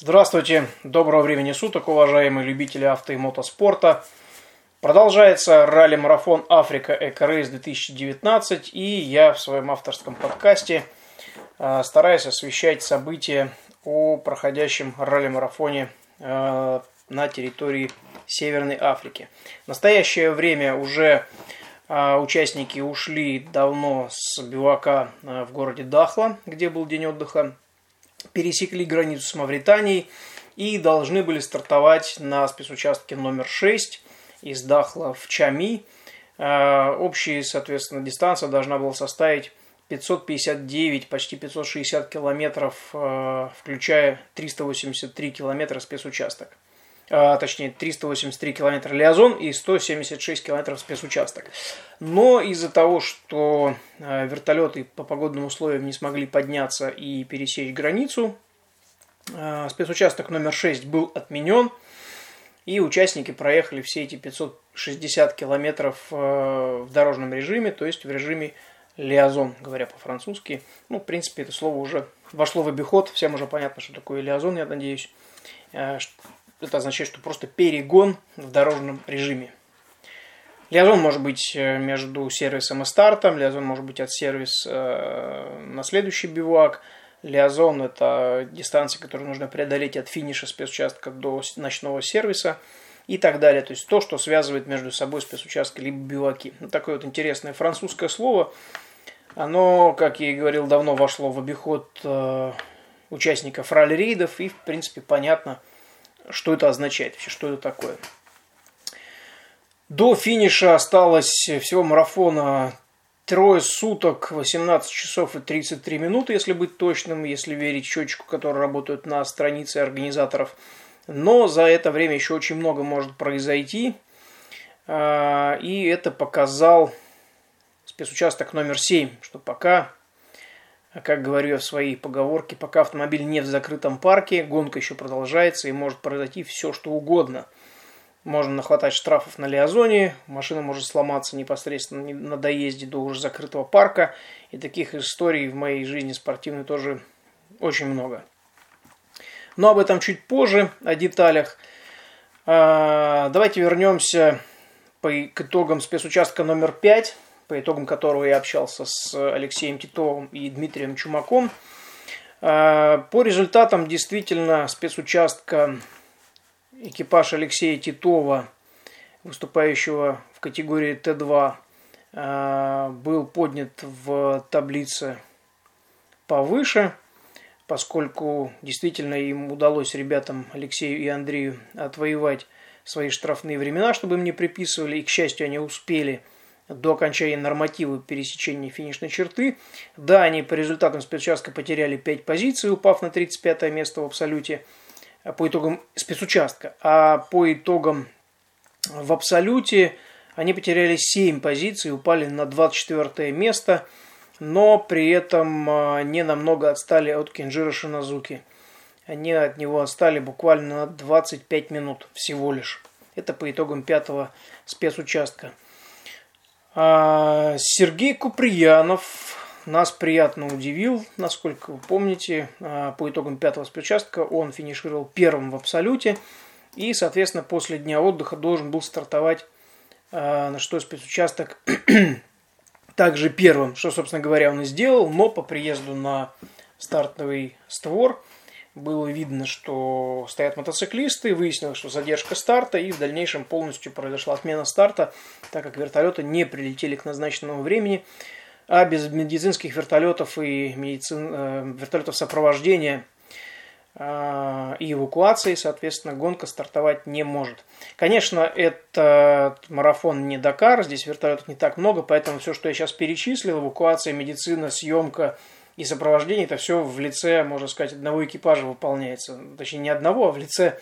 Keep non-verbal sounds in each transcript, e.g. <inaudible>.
Здравствуйте, доброго времени суток, уважаемые любители авто и мотоспорта. Продолжается ралли-марафон Африка Эко-рейс 2019, и я в своем авторском подкасте э, стараюсь освещать события о проходящем ралли-марафоне э, на территории Северной Африки. В настоящее время уже э, участники ушли давно с бивака в городе Дахла, где был день отдыха пересекли границу с Мавританией и должны были стартовать на спецучастке номер 6 из Дахла в Чами. Э, общая, соответственно, дистанция должна была составить 559, почти 560 километров, э, включая 383 километра спецучасток. А, точнее 383 километра Лиазон и 176 километров спецучасток. Но из-за того, что а, вертолеты по погодным условиям не смогли подняться и пересечь границу, а, спецучасток номер 6 был отменен, и участники проехали все эти 560 километров в дорожном режиме, то есть в режиме лиазон, говоря по-французски. Ну, в принципе, это слово уже вошло в обиход, всем уже понятно, что такое лиазон, я надеюсь. Это означает, что просто перегон в дорожном режиме. Лиазон может быть э, между сервисом и стартом, лиазон может быть от сервиса э, на следующий бивуак. Лиазон – это дистанция, которую нужно преодолеть от финиша спецучастка до ночного сервиса и так далее. То есть то, что связывает между собой спецучастки либо биваки. Вот такое вот интересное французское слово. Оно, как я и говорил, давно вошло в обиход э, участников ралли-рейдов и, в принципе, понятно – что это означает вообще, что это такое. До финиша осталось всего марафона трое суток, 18 часов и 33 минуты, если быть точным, если верить счетчику, который работает на странице организаторов. Но за это время еще очень много может произойти. А, и это показал спецучасток номер 7, что пока а как говорю я в своей поговорке, пока автомобиль не в закрытом парке, гонка еще продолжается и может произойти все, что угодно. Можно нахватать штрафов на Лиазоне, машина может сломаться непосредственно на доезде до уже закрытого парка. И таких историй в моей жизни спортивной тоже очень много. Но об этом чуть позже, о деталях. А, давайте вернемся по итогам спецучастка номер 5 по итогам которого я общался с Алексеем Титовым и Дмитрием Чумаком. А, по результатам действительно спецучастка экипаж Алексея Титова, выступающего в категории Т2, а, был поднят в таблице повыше, поскольку действительно им удалось ребятам Алексею и Андрею отвоевать свои штрафные времена, чтобы им не приписывали, и, к счастью, они успели – до окончания норматива пересечения финишной черты. Да, они по результатам спецучастка потеряли 5 позиций, упав на 35 место в абсолюте а по итогам спецучастка. А по итогам в абсолюте они потеряли 7 позиций, упали на 24 место, но при этом а, не намного отстали от Кенджира Шиназуки. Они от него отстали буквально на 25 минут всего лишь. Это по итогам пятого спецучастка. А, Сергей Куприянов нас приятно удивил, насколько вы помните, а, по итогам пятого спецучастка он финишировал первым в абсолюте и, соответственно, после дня отдыха должен был стартовать а, на что спецучасток <clears throat> также первым, что, собственно говоря, он и сделал, но по приезду на стартовый створ – было видно, что стоят мотоциклисты, выяснилось, что задержка старта, и в дальнейшем полностью произошла отмена старта, так как вертолеты не прилетели к назначенному времени, а без медицинских вертолетов и медицин, э, вертолетов сопровождения э, и эвакуации, соответственно, гонка стартовать не может. Конечно, это марафон не Дакар, здесь вертолетов не так много, поэтому все, что я сейчас перечислил, эвакуация, медицина, съемка – и сопровождение это все в лице, можно сказать, одного экипажа выполняется. Точнее, не одного, а в лице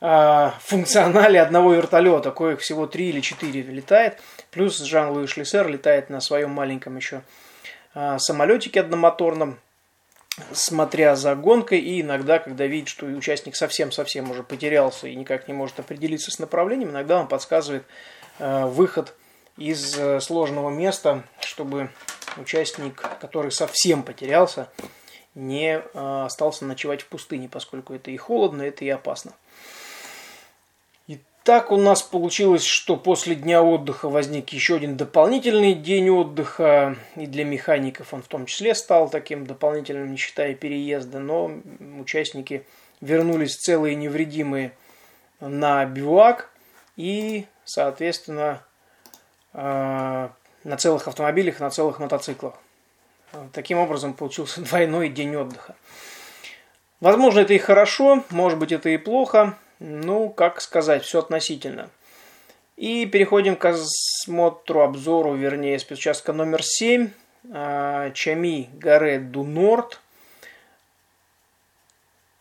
э, функционале одного вертолета, коих всего три или четыре летает. Плюс Жан-Луи Шлиссер летает на своем маленьком еще э, самолетике одномоторном, смотря за гонкой, и иногда, когда видит, что участник совсем-совсем уже потерялся и никак не может определиться с направлением, иногда он подсказывает э, выход из сложного места, чтобы участник, который совсем потерялся, не остался ночевать в пустыне, поскольку это и холодно, это и опасно. Так у нас получилось, что после дня отдыха возник еще один дополнительный день отдыха, и для механиков он в том числе стал таким дополнительным, не считая переезда, но участники вернулись целые и невредимые на бивуак и, соответственно, э, на целых автомобилях, на целых мотоциклах. Таким образом получился <laughs> двойной день отдыха. Возможно, это и хорошо, может быть, это и плохо. Ну, как сказать, все относительно. И переходим к осмотру, обзору, вернее, спецучастка номер 7. А, Чами Гаре Ду Норд.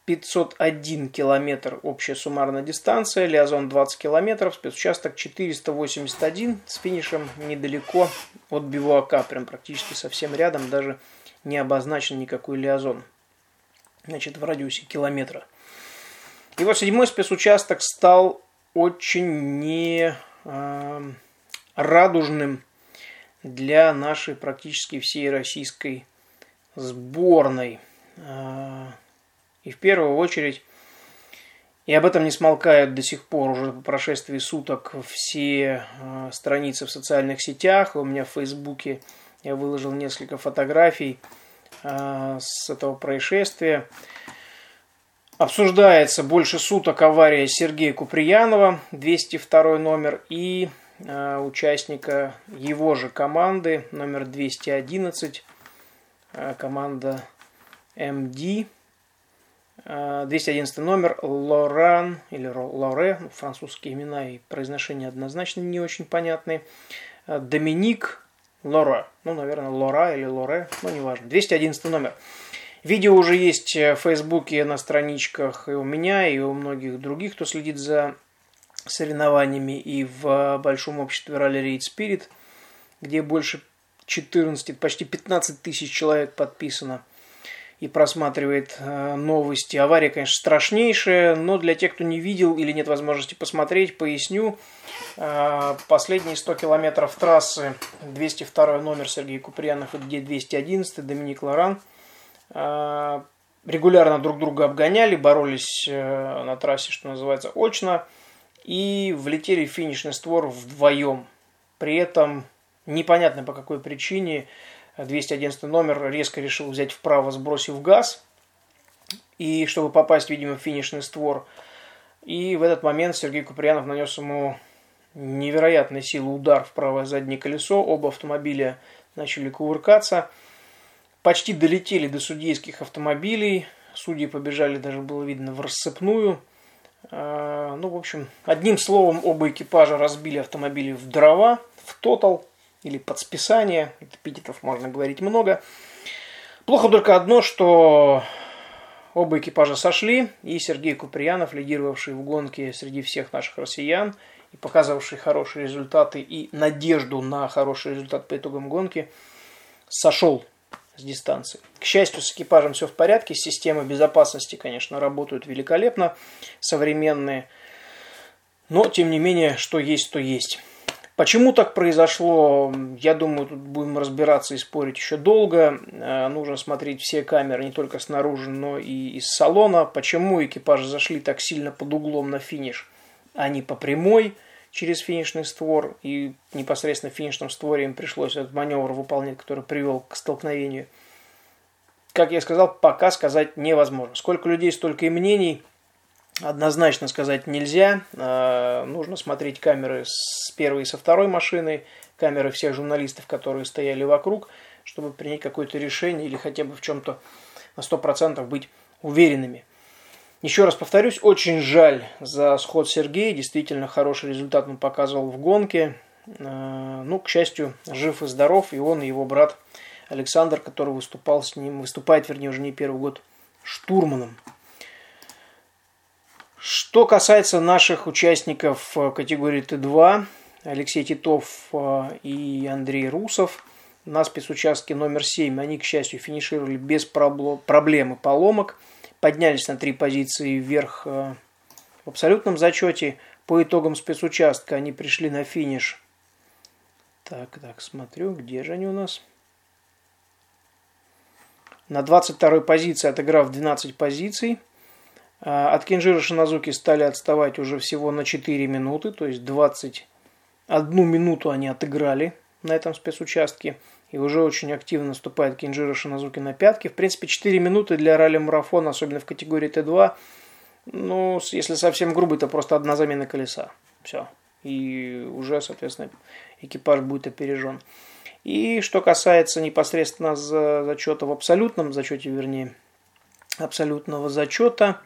501 километр общая суммарная дистанция, Лиазон 20 километров, спецучасток 481 с финишем недалеко от Бивуака, прям практически совсем рядом, даже не обозначен никакой Лиазон. Значит, в радиусе километра. И вот седьмой спецучасток стал очень не э, радужным для нашей практически всей российской сборной. Э, и в первую очередь, и об этом не смолкают до сих пор уже по прошествии суток все э, страницы в социальных сетях. У меня в Фейсбуке я выложил несколько фотографий э, с этого происшествия. Обсуждается больше суток авария Сергея Куприянова, 202 номер, и э, участника его же команды, номер 211, э, команда МД. Э, 211 номер Лоран или Лоре, ну, французские имена и произношение однозначно не очень понятные. Э, Доминик Лора, ну, наверное, Лора или Лоре, ну, неважно. 211 номер. Видео уже есть в Фейсбуке на страничках и у меня, и у многих других, кто следит за соревнованиями, и в большом обществе Rally Raid Spirit, где больше 14, почти 15 тысяч человек подписано и просматривает э, новости. Авария, конечно, страшнейшая, но для тех, кто не видел или нет возможности посмотреть, поясню. Э, последние 100 километров трассы, 202 номер Сергей Куприянов и 211 Доминик Лоран – Э, регулярно друг друга обгоняли, боролись на трассе, что называется, очно, и влетели в финишный створ вдвоем. При этом непонятно по какой причине 211 номер резко решил взять вправо, сбросив газ, и чтобы попасть, видимо, в финишный створ. И в этот момент Сергей Куприянов нанес ему невероятной силы удар в правое заднее колесо. Оба автомобиля начали кувыркаться – почти долетели до судейских автомобилей. Судьи побежали, даже было видно, в рассыпную. А, ну, в общем, одним словом, оба экипажа разбили автомобили в дрова, в тотал или под списание. Эпитетов можно говорить много. Плохо только одно, что оба экипажа сошли, и Сергей Куприянов, лидировавший в гонке среди всех наших россиян, и показывавший хорошие результаты и надежду на хороший результат по итогам гонки, сошел с дистанции. К счастью, с экипажем все в порядке, системы безопасности, конечно, работают великолепно, современные, но, тем не менее, что есть, то есть. Почему так произошло, я думаю, тут будем разбираться и спорить еще долго. Э, нужно смотреть все камеры не только снаружи, но и из салона. Почему экипажи зашли так сильно под углом на финиш, а не по прямой – через финишный створ, и непосредственно в финишном створе им пришлось этот маневр выполнять, который привел к столкновению. Как я сказал, пока сказать невозможно. Сколько людей, столько и мнений. Однозначно сказать нельзя. А, нужно смотреть камеры с первой и со второй машины, камеры всех журналистов, которые стояли вокруг, чтобы принять какое-то решение или хотя бы в чем-то на 100% быть уверенными. Еще раз повторюсь, очень жаль за сход Сергея. Действительно хороший результат он показывал в гонке. Э, ну, к счастью, жив и здоров. И он, и его брат Александр, который выступал с ним, выступает, вернее, уже не первый год, штурманом. Что касается наших участников категории Т2, Алексей Титов э, и Андрей Русов на спецучастке номер 7, они, к счастью, финишировали без проблем и поломок – поднялись на три позиции вверх э, в абсолютном зачете. По итогам спецучастка они пришли на финиш. Так, так, смотрю, где же они у нас? На 22 позиции отыграв 12 позиций. А, от Кинжира Шиназуки стали отставать уже всего на 4 минуты, то есть 21 минуту они отыграли на этом спецучастке. И уже очень активно наступает Кинжира Шиназуки на пятки. В принципе, 4 минуты для ралли-марафона, особенно в категории Т2, ну, если совсем грубо, это просто одна замена колеса. Все. И уже, соответственно, экипаж будет опережен. И что касается непосредственно зачета в абсолютном зачете, вернее, абсолютного зачета,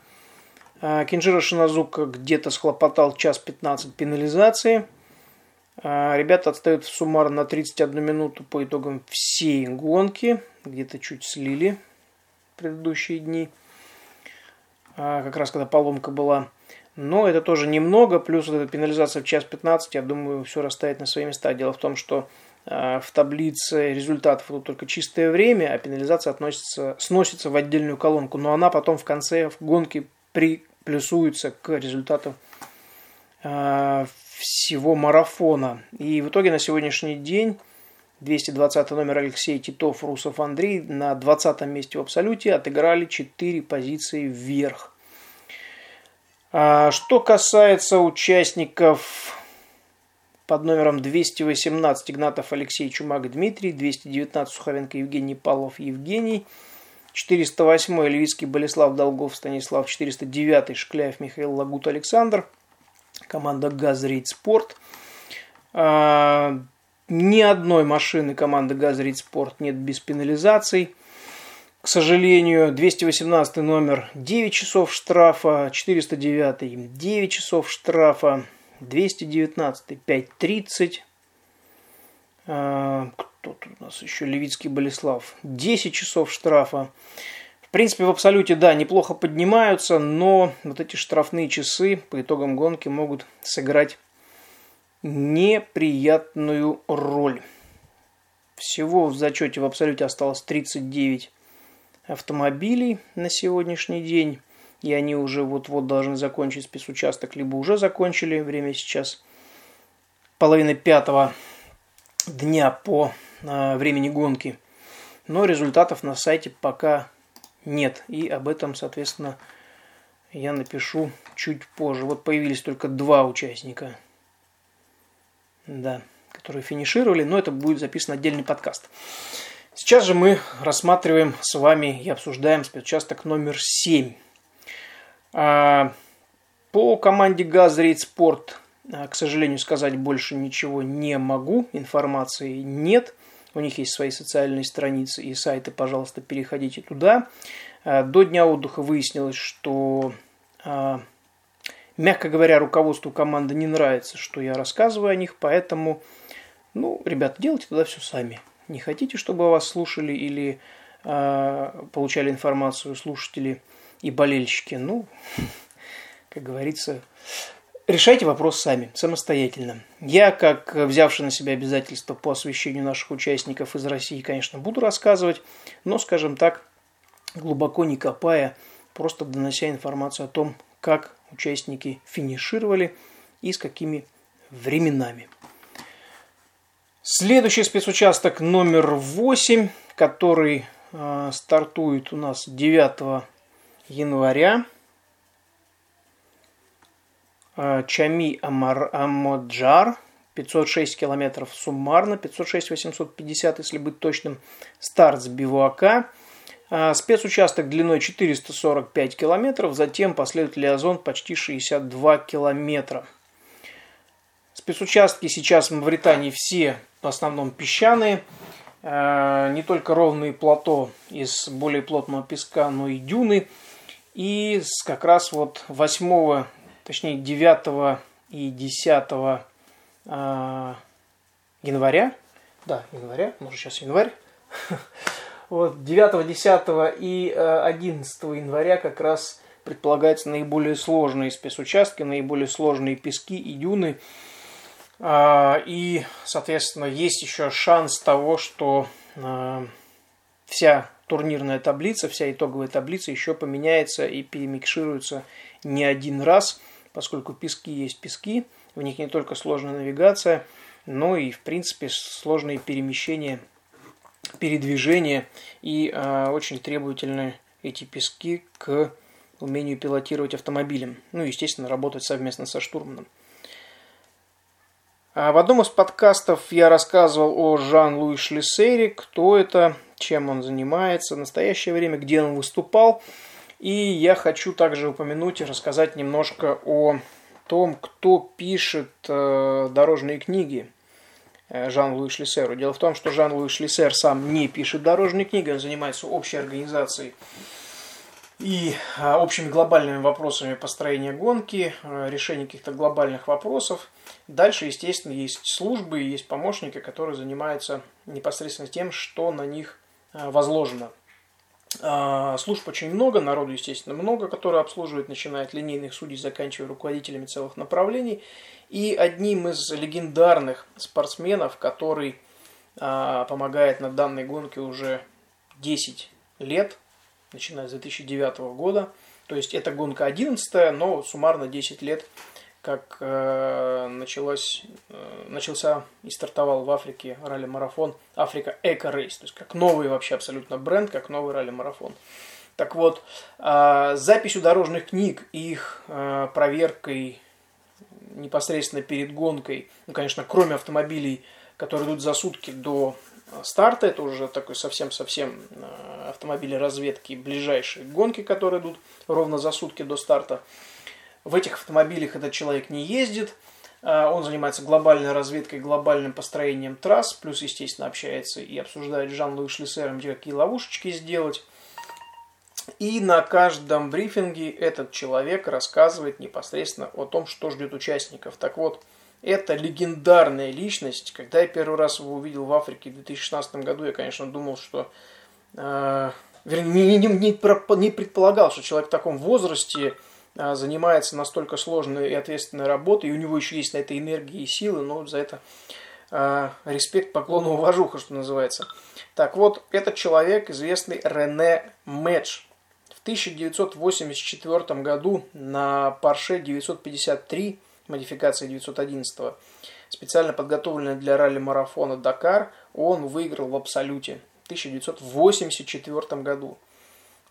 Кинжира Шиназука где-то схлопотал час 15 пенализации. А, ребята отстают суммарно на 31 минуту по итогам всей гонки. Где-то чуть слили предыдущие дни. А, как раз когда поломка была. Но это тоже немного, плюс вот эта пенализация в час 15, я думаю, все расставит на свои места. Дело в том, что а, в таблице результатов тут только чистое время, а пенализация относится, сносится в отдельную колонку, но она потом в конце в гонке приплюсуется к результату а, всего марафона. И в итоге на сегодняшний день 220 номер Алексей Титов, Русов Андрей на 20 месте в абсолюте отыграли 4 позиции вверх. А, что касается участников под номером 218 Игнатов Алексей Чумак Дмитрий, 219 Суховенко Евгений Павлов Евгений, 408 Львицкий Болеслав Долгов Станислав, 409 Шкляев Михаил Лагут Александр, команда Газрейд Спорт. А, ни одной машины команды Газрид Спорт нет без пенализаций. К сожалению, 218 номер 9 часов штрафа, 409 9 часов штрафа, 219 5.30. А, кто тут у нас еще? Левицкий Болеслав. 10 часов штрафа. В принципе, в абсолюте, да, неплохо поднимаются, но вот эти штрафные часы по итогам гонки могут сыграть неприятную роль. Всего в зачете в абсолюте осталось 39 автомобилей на сегодняшний день. И они уже вот-вот должны закончить спецучасток, либо уже закончили. Время сейчас половина пятого дня по э, времени гонки. Но результатов на сайте пока нет. И об этом, соответственно, я напишу чуть позже. Вот появились только два участника да, которые финишировали, но это будет записан отдельный подкаст. Сейчас же мы рассматриваем с вами и обсуждаем спецучасток номер 7. А, по команде «Газрейд Спорт», а, к сожалению, сказать больше ничего не могу, информации нет. У них есть свои социальные страницы и сайты, пожалуйста, переходите туда. А, до дня отдыха выяснилось, что Мягко говоря, руководству команды не нравится, что я рассказываю о них, поэтому, ну, ребята, делайте тогда все сами. Не хотите, чтобы вас слушали или получали информацию слушатели и болельщики? Ну, <laughs> как говорится, решайте вопрос сами, самостоятельно. Я, как взявший на себя обязательства по освещению наших участников из России, конечно, буду рассказывать, но, скажем так, глубоко не копая, просто донося информацию о том, как участники финишировали и с какими временами. Следующий спецучасток номер 8, который э, стартует у нас 9 января. Э, Чами Амар, Амоджар, 506 километров суммарно, 506 850, если быть точным, старт с бивуака – а, спецучасток длиной 445 километров, затем последует Лиазон почти 62 километра. Спецучастки сейчас в Мавритании все в основном песчаные, а, не только ровные плато из более плотного песка, но и дюны. И как раз вот 8, точнее 9 и 10 а, января, да, января, может сейчас январь, <laughs> Вот 9, 10 и 11 э, января как раз предполагается наиболее сложные спецучастки, наиболее сложные пески и дюны. А, и, соответственно, есть еще шанс того, что э, вся турнирная таблица, вся итоговая таблица еще поменяется и перемикшируется не один раз, поскольку пески есть пески, в них не только сложная навигация, но и, в принципе, сложные перемещения передвижения и э, очень требовательны эти пески к умению пилотировать автомобилем. Ну, естественно, работать совместно со штурманом. А в одном из подкастов я рассказывал о Жан-Луи Шлиссере, кто это, чем он занимается в настоящее время, где он выступал. И я хочу также упомянуть и рассказать немножко о том, кто пишет э, дорожные книги э, Жан-Луи Шлиссеру. Дело в том, что Жан-Луи Шлиссер сам не пишет дорожные книги, он занимается общей организацией и э, общими глобальными вопросами построения гонки, решения каких-то глобальных вопросов. Дальше, естественно, есть службы, есть помощники, которые занимаются непосредственно тем, что на них возложено. А, служб очень много, народу, естественно, много, которые обслуживают, начиная от линейных судей, заканчивая руководителями целых направлений. И одним из легендарных спортсменов, который а, помогает на данной гонке уже 10 лет, начиная с 2009 года. То есть это гонка 11, но суммарно 10 лет как э, началось, э, начался и стартовал в Африке ралли-марафон Африка Эко Рейс, то есть как новый вообще абсолютно бренд, как новый ралли-марафон. Так вот, э, записью дорожных книг и их э, проверкой непосредственно перед гонкой, ну, конечно, кроме автомобилей, которые идут за сутки до старта, это уже такой совсем-совсем э, автомобили разведки, ближайшие гонки, которые идут ровно за сутки до старта, в этих автомобилях этот человек не ездит, а, он занимается глобальной разведкой, глобальным построением трасс, плюс, естественно, общается и обсуждает с Жан-Луи Шлиссером, где какие ловушечки сделать. И на каждом брифинге этот человек рассказывает непосредственно о том, что ждет участников. Так вот, это легендарная личность. Когда я первый раз его увидел в Африке в 2016 году, я, конечно, думал, что... Э, вернее, не, не, не, не предполагал, что человек в таком возрасте занимается настолько сложной и ответственной работой, и у него еще есть на это энергии и силы, но за это э, респект, поклон уважуха, что называется. Так вот, этот человек, известный Рене Мэдж, в 1984 году на Porsche 953, модификации 911, специально подготовленной для ралли-марафона Дакар, он выиграл в абсолюте в 1984 году.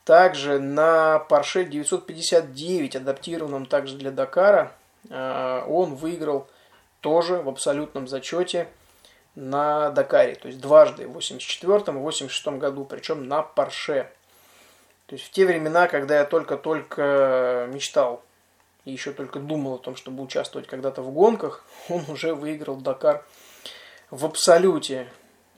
Также на Porsche 959, адаптированном также для Дакара, э, он выиграл тоже в абсолютном зачете на Дакаре. То есть дважды, в 84 и 86 году, причем на Porsche. То есть в те времена, когда я только-только мечтал и еще только думал о том, чтобы участвовать когда-то в гонках, <laughs> он уже выиграл Дакар в абсолюте.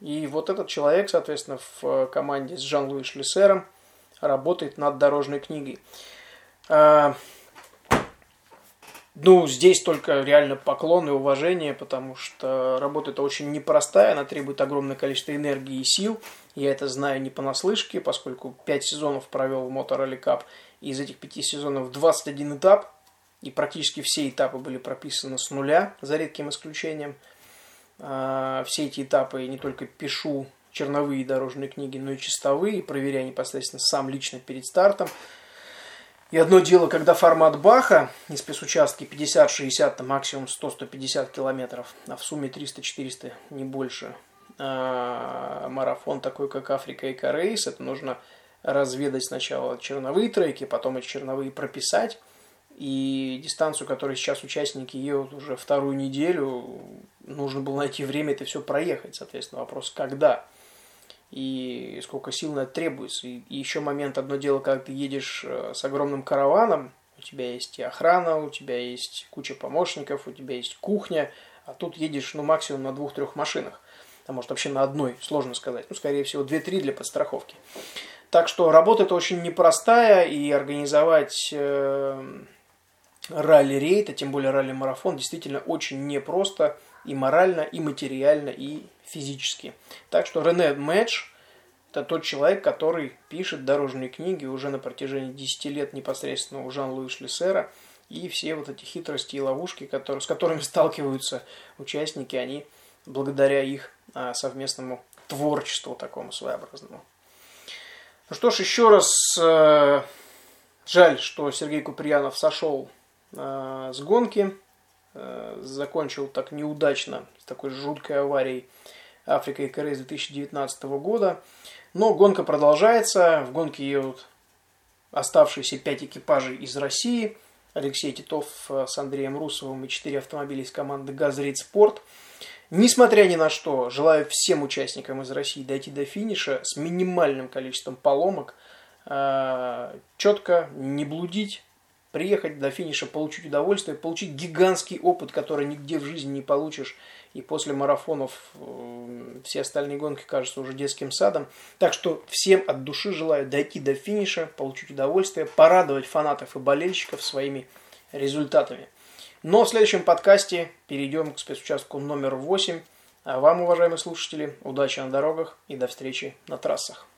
И вот этот человек, соответственно, в команде с Жан-Луи Шлиссером – работает над дорожной книгой. А, ну, здесь только реально поклон и уважение, потому что работа это очень непростая, она требует огромное количество энергии и сил. Я это знаю не понаслышке, поскольку 5 сезонов провел в Motor Rally Cup. И из этих 5 сезонов 21 этап, и практически все этапы были прописаны с нуля, за редким исключением. А, все эти этапы я не только пишу черновые дорожные книги, но и чистовые, проверяя непосредственно сам лично перед стартом. И одно дело, когда формат Баха и спецучастки 50-60, максимум 100-150 километров, а в сумме 300-400, не больше. А марафон такой, как Африка и Корейс, это нужно разведать сначала черновые треки, потом эти черновые прописать. И дистанцию, которую сейчас участники едут уже вторую неделю, нужно было найти время это все проехать. Соответственно, вопрос, когда и сколько сил на это требуется. И, еще момент, одно дело, когда ты едешь э, с огромным караваном, у тебя есть и охрана, у тебя есть куча помощников, у тебя есть кухня, а тут едешь, ну, максимум на двух-трех машинах. А может, вообще на одной, сложно сказать. Ну, скорее всего, две-три для подстраховки. Так что работа это очень непростая, и организовать э, ралли-рейд, а тем более ралли-марафон, действительно очень непросто и морально, и материально, и физически. Так что Рене Мэтч – это тот человек, который пишет дорожные книги уже на протяжении 10 лет непосредственно у Жан-Луи Шлиссера. И все вот эти хитрости и ловушки, которые, с которыми сталкиваются участники, они благодаря их а, совместному творчеству такому своеобразному. Ну что ж, еще раз э, жаль, что Сергей Куприянов сошел э, с гонки, закончил так неудачно, с такой жуткой аварией Африка и Корея 2019 года. Но гонка продолжается. В гонке едут оставшиеся пять экипажей из России. Алексей Титов с Андреем Русовым и четыре автомобиля из команды «Газрит Спорт». Несмотря ни на что, желаю всем участникам из России дойти до финиша с минимальным количеством поломок, э, четко не блудить, приехать до финиша, получить удовольствие, получить гигантский опыт, который нигде в жизни не получишь. И после марафонов э, все остальные гонки кажутся уже детским садом. Так что всем от души желаю дойти до финиша, получить удовольствие, порадовать фанатов и болельщиков своими результатами. Но в следующем подкасте перейдем к спецучастку номер 8. А вам, уважаемые слушатели, удачи на дорогах и до встречи на трассах.